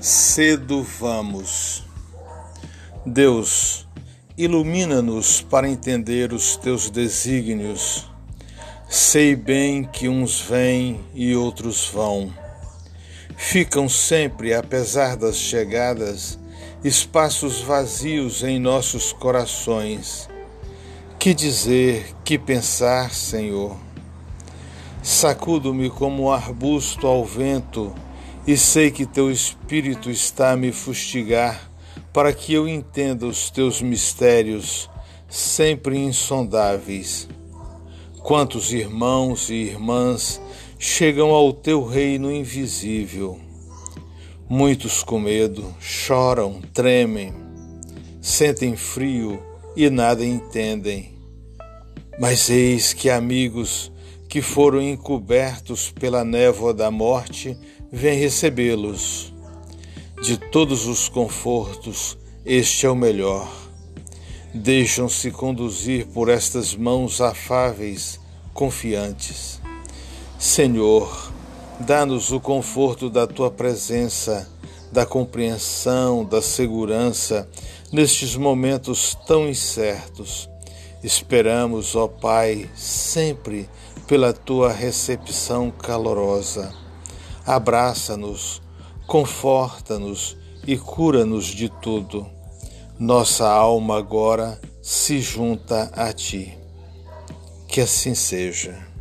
Cedo vamos. Deus, ilumina-nos para entender os teus desígnios. Sei bem que uns vêm e outros vão. Ficam sempre, apesar das chegadas, espaços vazios em nossos corações. Que dizer, que pensar, Senhor? Sacudo-me como um arbusto ao vento e sei que teu espírito está a me fustigar para que eu entenda os teus mistérios, sempre insondáveis. Quantos irmãos e irmãs chegam ao teu reino invisível. Muitos com medo choram, tremem, sentem frio e nada entendem. Mas eis que amigos que foram encobertos pela névoa da morte vem recebê-los. De todos os confortos, este é o melhor. Deixam-se conduzir por estas mãos afáveis, confiantes. Senhor, dá-nos o conforto da tua presença, da compreensão, da segurança nestes momentos tão incertos. Esperamos, ó Pai, sempre pela tua recepção calorosa abraça-nos, conforta-nos e cura-nos de tudo. Nossa alma agora se junta a ti. Que assim seja.